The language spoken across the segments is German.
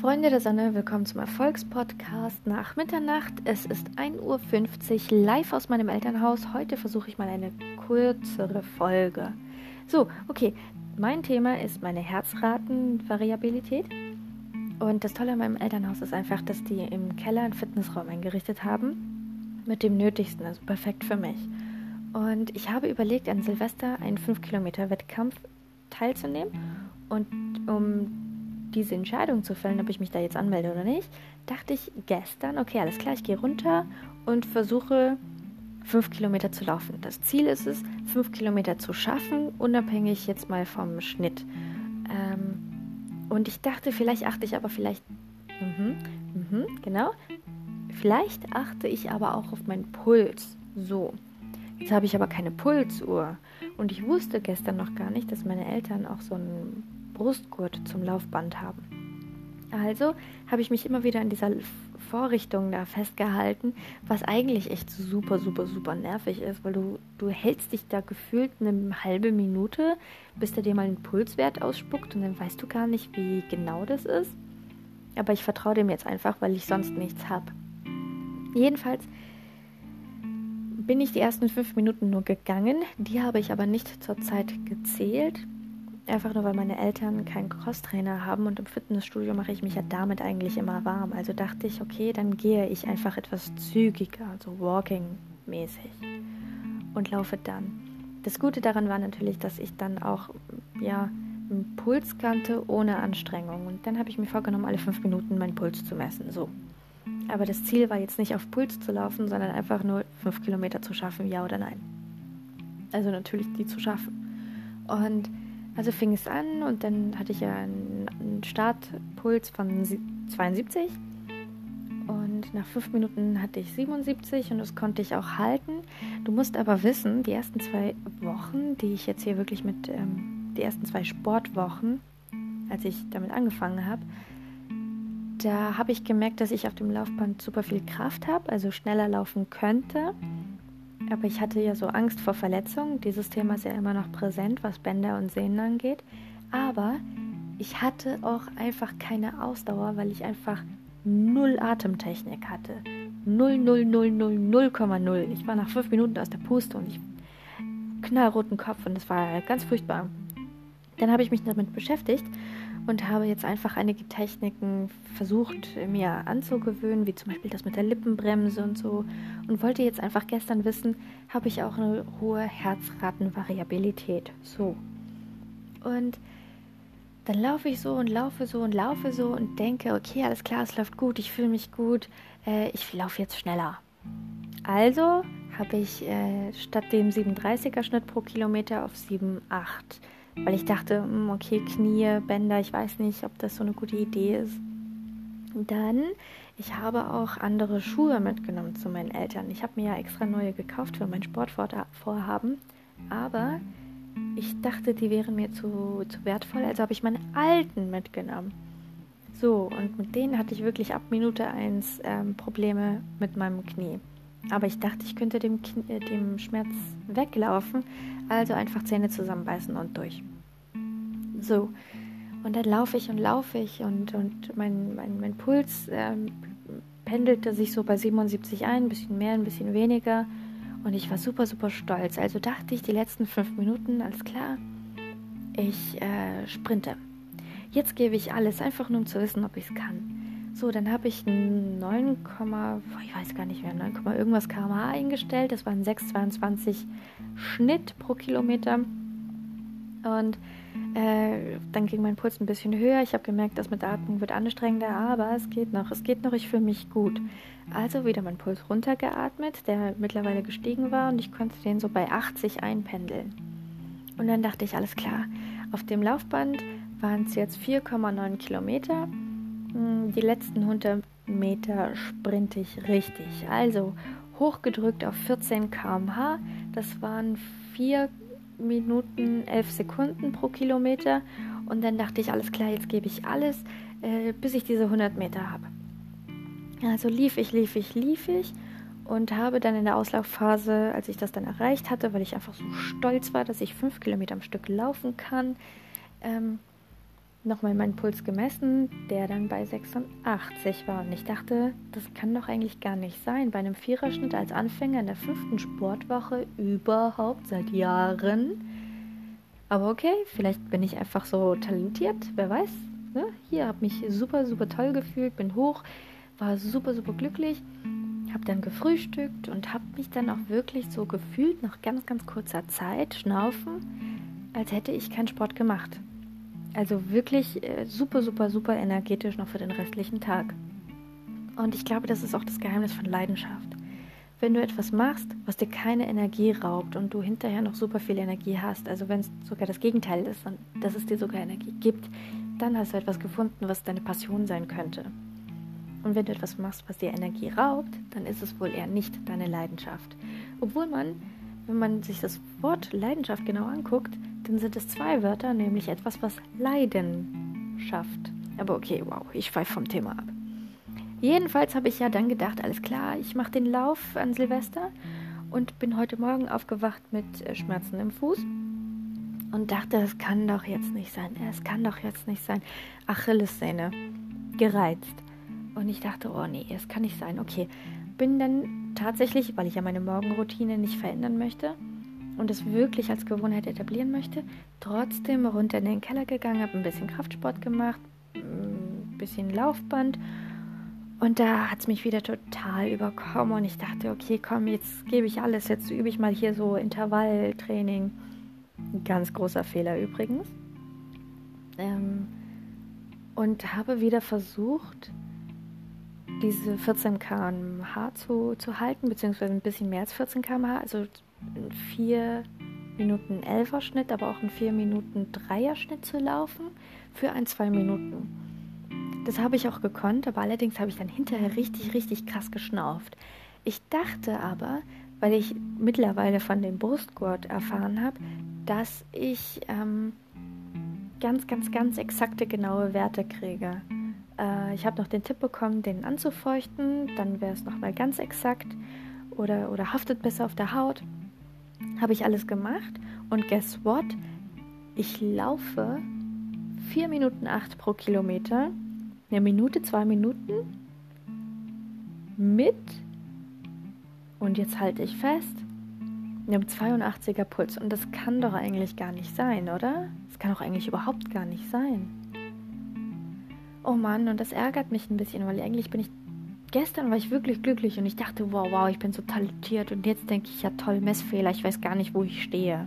Freunde der Sonne, willkommen zum Erfolgspodcast nach Mitternacht. Es ist 1.50 Uhr live aus meinem Elternhaus. Heute versuche ich mal eine kürzere Folge. So, okay, mein Thema ist meine Herzratenvariabilität. Und das Tolle an meinem Elternhaus ist einfach, dass die im Keller einen Fitnessraum eingerichtet haben. Mit dem Nötigsten, also perfekt für mich. Und ich habe überlegt, an Silvester einen 5-Kilometer-Wettkampf teilzunehmen. Und um diese Entscheidung zu fällen, ob ich mich da jetzt anmelde oder nicht, dachte ich gestern, okay, alles klar, ich gehe runter und versuche fünf Kilometer zu laufen. Das Ziel ist es, fünf Kilometer zu schaffen, unabhängig jetzt mal vom Schnitt. Ähm, und ich dachte, vielleicht achte ich aber vielleicht, mhm, mhm, genau, vielleicht achte ich aber auch auf meinen Puls. So. Jetzt habe ich aber keine Pulsuhr. Und ich wusste gestern noch gar nicht, dass meine Eltern auch so einen Brustgurt zum Laufband haben. Also habe ich mich immer wieder in dieser Vorrichtung da festgehalten, was eigentlich echt super, super, super nervig ist, weil du, du hältst dich da gefühlt eine halbe Minute, bis der dir mal einen Pulswert ausspuckt und dann weißt du gar nicht, wie genau das ist. Aber ich vertraue dem jetzt einfach, weil ich sonst nichts habe. Jedenfalls bin ich die ersten fünf Minuten nur gegangen. Die habe ich aber nicht zur Zeit gezählt. Einfach nur, weil meine Eltern keinen Crosstrainer haben und im Fitnessstudio mache ich mich ja damit eigentlich immer warm. Also dachte ich, okay, dann gehe ich einfach etwas zügiger, also walking-mäßig und laufe dann. Das Gute daran war natürlich, dass ich dann auch ja, einen Puls kannte ohne Anstrengung. Und dann habe ich mir vorgenommen, alle fünf Minuten meinen Puls zu messen. So. Aber das Ziel war jetzt nicht auf Puls zu laufen, sondern einfach nur fünf Kilometer zu schaffen, ja oder nein. Also natürlich die zu schaffen. Und also fing es an und dann hatte ich ja einen, Startpuls von 72 und nach fünf Minuten hatte ich 77 und das konnte ich auch halten. Du musst aber wissen, die ersten zwei Wochen, die ich jetzt hier wirklich mit, ähm, die ersten zwei Sportwochen, als ich damit angefangen habe, da habe ich gemerkt, dass ich auf dem Laufband super viel Kraft habe, also schneller laufen könnte aber ich hatte ja so Angst vor Verletzungen. Dieses Thema ist ja immer noch präsent, was Bänder und Sehnen angeht. Aber ich hatte auch einfach keine Ausdauer, weil ich einfach null Atemtechnik hatte. Null, null, null, null, null Komma null. Ich war nach fünf Minuten aus der Puste und ich knallroten Kopf und das war ganz furchtbar. Dann habe ich mich damit beschäftigt und habe jetzt einfach einige Techniken versucht mir anzugewöhnen, wie zum Beispiel das mit der Lippenbremse und so. Und wollte jetzt einfach gestern wissen, habe ich auch eine hohe Herzratenvariabilität. So. Und dann laufe ich so und laufe so und laufe so und denke, okay, alles klar, es läuft gut, ich fühle mich gut, äh, ich laufe jetzt schneller. Also habe ich äh, statt dem 37er Schnitt pro Kilometer auf 7,8 weil ich dachte, hm, okay, Knie, Bänder, ich weiß nicht, ob das so eine gute Idee ist. Dann, ich habe auch andere Schuhe mitgenommen zu meinen Eltern. Ich habe mir ja extra neue gekauft für mein Sportvorhaben, aber ich dachte, die wären mir zu, zu wertvoll, also habe ich meine alten mitgenommen. So, und mit denen hatte ich wirklich ab Minute 1 ähm, Probleme mit meinem Knie. Aber ich dachte, ich könnte dem, Knie, dem Schmerz weglaufen, also einfach Zähne zusammenbeißen und durch. So. Und dann laufe ich und laufe ich und, und mein, mein, mein Puls ähm, pendelte sich so bei 77 ein, ein bisschen mehr, ein bisschen weniger. Und ich war super, super stolz. Also dachte ich, die letzten fünf Minuten, alles klar, ich äh, sprinte. Jetzt gebe ich alles, einfach nur um zu wissen, ob ich es kann. So, dann habe ich 9, ich weiß gar nicht mehr, 9, irgendwas kmh eingestellt. Das waren 6,22 Schnitt pro Kilometer. Und äh, dann ging mein Puls ein bisschen höher. Ich habe gemerkt, das mit Atmung wird anstrengender, aber es geht noch. Es geht noch, ich fühle mich gut. Also wieder mein Puls runtergeatmet, der mittlerweile gestiegen war und ich konnte den so bei 80 einpendeln. Und dann dachte ich, alles klar. Auf dem Laufband waren es jetzt 4,9 Kilometer. Hm, die letzten 100 Meter sprinte ich richtig. Also hochgedrückt auf 14 km/h. Das waren 4 Minuten 11 Sekunden pro Kilometer. Und dann dachte ich, alles klar, jetzt gebe ich alles, äh, bis ich diese 100 Meter habe. Also lief ich, lief ich, lief ich und habe dann in der Auslaufphase, als ich das dann erreicht hatte, weil ich einfach so stolz war, dass ich 5 Kilometer am Stück laufen kann, ähm, nochmal meinen Puls gemessen, der dann bei 86 war. Und ich dachte, das kann doch eigentlich gar nicht sein. Bei einem Viererschnitt als Anfänger in der fünften Sportwoche überhaupt seit Jahren. Aber okay, vielleicht bin ich einfach so talentiert, wer weiß. Ne? Hier habe mich super, super toll gefühlt, bin hoch, war super, super glücklich, habe dann gefrühstückt und habe mich dann auch wirklich so gefühlt, nach ganz, ganz kurzer Zeit, schnaufen, als hätte ich keinen Sport gemacht. Also wirklich äh, super, super, super energetisch noch für den restlichen Tag. Und ich glaube, das ist auch das Geheimnis von Leidenschaft. Wenn du etwas machst, was dir keine Energie raubt und du hinterher noch super viel Energie hast, also wenn es sogar das Gegenteil ist, dass es dir sogar Energie gibt, dann hast du etwas gefunden, was deine Passion sein könnte. Und wenn du etwas machst, was dir Energie raubt, dann ist es wohl eher nicht deine Leidenschaft. Obwohl man, wenn man sich das Wort Leidenschaft genau anguckt, dann sind es zwei Wörter, nämlich etwas, was Leiden schafft. Aber okay, wow, ich pfeife vom Thema ab. Jedenfalls habe ich ja dann gedacht, alles klar, ich mache den Lauf an Silvester und bin heute Morgen aufgewacht mit äh, Schmerzen im Fuß und dachte, es kann doch jetzt nicht sein. Es kann doch jetzt nicht sein. Achillessehne gereizt. Und ich dachte, oh nee, es kann nicht sein. Okay, bin dann tatsächlich, weil ich ja meine Morgenroutine nicht verändern möchte und es wirklich als Gewohnheit etablieren möchte, trotzdem runter in den Keller gegangen, habe ein bisschen Kraftsport gemacht, ein bisschen Laufband und da hat es mich wieder total überkommen und ich dachte, okay, komm, jetzt gebe ich alles, jetzt übe ich mal hier so Intervalltraining ganz großer Fehler übrigens. Ähm, und habe wieder versucht, diese 14 km/h zu, zu halten, beziehungsweise ein bisschen mehr als 14 km/h, also ein 4 Minuten 11er Schnitt, aber auch ein 4 Minuten 3er Schnitt zu laufen für ein 2 Minuten. Das habe ich auch gekonnt, aber allerdings habe ich dann hinterher richtig, richtig krass geschnauft. Ich dachte aber, weil ich mittlerweile von dem Brustgurt erfahren habe, dass ich ähm, ganz, ganz, ganz exakte, genaue Werte kriege. Äh, ich habe noch den Tipp bekommen, den anzufeuchten, dann wäre es nochmal ganz exakt oder, oder haftet besser auf der Haut. Habe ich alles gemacht und guess what? Ich laufe 4 Minuten 8 pro Kilometer, eine Minute, zwei Minuten mit, und jetzt halte ich fest, einem 82er Puls. Und das kann doch eigentlich gar nicht sein, oder? Das kann doch eigentlich überhaupt gar nicht sein. Oh Mann, und das ärgert mich ein bisschen, weil eigentlich bin ich. Gestern war ich wirklich glücklich und ich dachte, wow, wow, ich bin so talentiert. Und jetzt denke ich, ja toll, Messfehler, ich weiß gar nicht, wo ich stehe.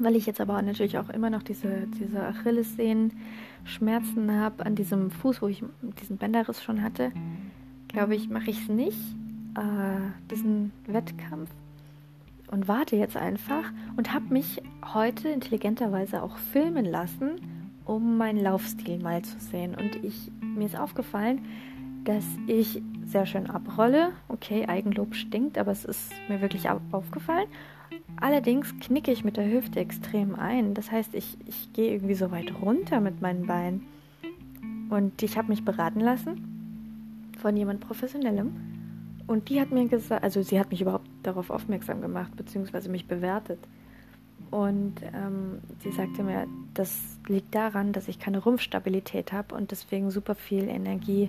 Weil ich jetzt aber natürlich auch immer noch diese, diese Achillessehnen Schmerzen habe an diesem Fuß, wo ich diesen Bänderriss schon hatte, glaube ich, mache ich es nicht, äh, diesen Wettkampf und warte jetzt einfach und habe mich heute intelligenterweise auch filmen lassen, um meinen Laufstil mal zu sehen. Und ich, mir ist aufgefallen, dass ich sehr schön abrolle. Okay, Eigenlob stinkt, aber es ist mir wirklich aufgefallen. Allerdings knicke ich mit der Hüfte extrem ein. Das heißt, ich, ich gehe irgendwie so weit runter mit meinen Beinen. Und ich habe mich beraten lassen von jemand Professionellem. Und die hat mir gesagt, also sie hat mich überhaupt darauf aufmerksam gemacht, beziehungsweise mich bewertet. Und ähm, sie sagte mir, das liegt daran, dass ich keine Rumpfstabilität habe und deswegen super viel Energie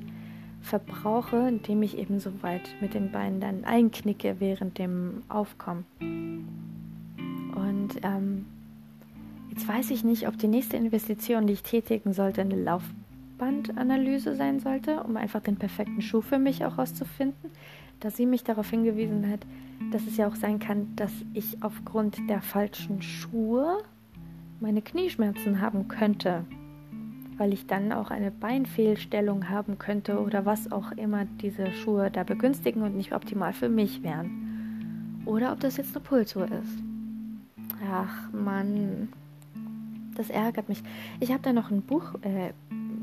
verbrauche, indem ich eben so weit mit den Beinen dann einknicke während dem Aufkommen. Und ähm, jetzt weiß ich nicht, ob die nächste Investition, die ich tätigen sollte, eine Laufbandanalyse sein sollte, um einfach den perfekten Schuh für mich auch rauszufinden dass sie mich darauf hingewiesen hat, dass es ja auch sein kann, dass ich aufgrund der falschen Schuhe meine Knieschmerzen haben könnte, weil ich dann auch eine Beinfehlstellung haben könnte oder was auch immer diese Schuhe da begünstigen und nicht optimal für mich wären. Oder ob das jetzt eine Pulsuhr ist. Ach Mann, das ärgert mich. Ich habe da noch ein Buch äh,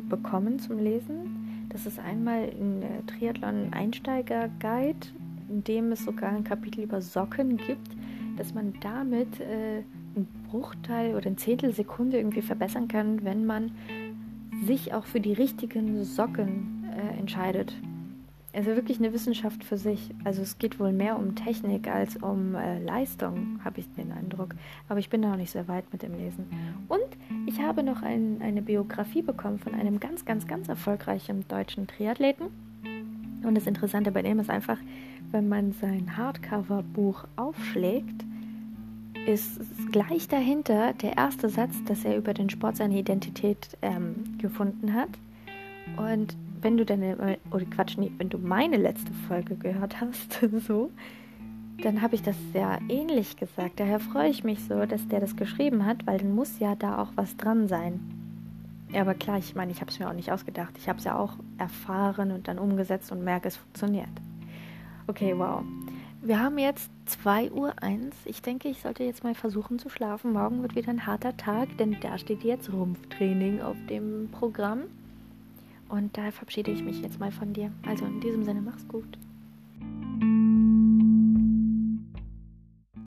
bekommen zum Lesen das ist einmal ein äh, Triathlon-Einsteiger-Guide, in dem es sogar ein Kapitel über Socken gibt, dass man damit äh, einen Bruchteil oder ein Zehntelsekunde irgendwie verbessern kann, wenn man sich auch für die richtigen Socken äh, entscheidet. also wirklich eine Wissenschaft für sich. Also es geht wohl mehr um Technik als um äh, Leistung, habe ich den Eindruck. Aber ich bin da noch nicht sehr weit mit dem Lesen. Und ich habe noch ein, eine Biografie bekommen von einem ganz, ganz, ganz erfolgreichen deutschen Triathleten. Und das Interessante bei dem ist einfach, wenn man sein Hardcover-Buch aufschlägt, ist gleich dahinter der erste Satz, dass er über den Sport seine Identität ähm, gefunden hat. Und wenn du deine, oder Quatsch, nee, wenn du meine letzte Folge gehört hast, so, dann habe ich das sehr ähnlich gesagt. Daher freue ich mich so, dass der das geschrieben hat, weil dann muss ja da auch was dran sein. Ja, aber klar, ich meine, ich habe es mir auch nicht ausgedacht. Ich habe es ja auch erfahren und dann umgesetzt und merke, es funktioniert. Okay, wow. Wir haben jetzt 2.01 Uhr. Ich denke, ich sollte jetzt mal versuchen zu schlafen. Morgen wird wieder ein harter Tag, denn da steht jetzt Rumpftraining auf dem Programm. Und daher verabschiede ich mich jetzt mal von dir. Also in diesem Sinne, mach's gut.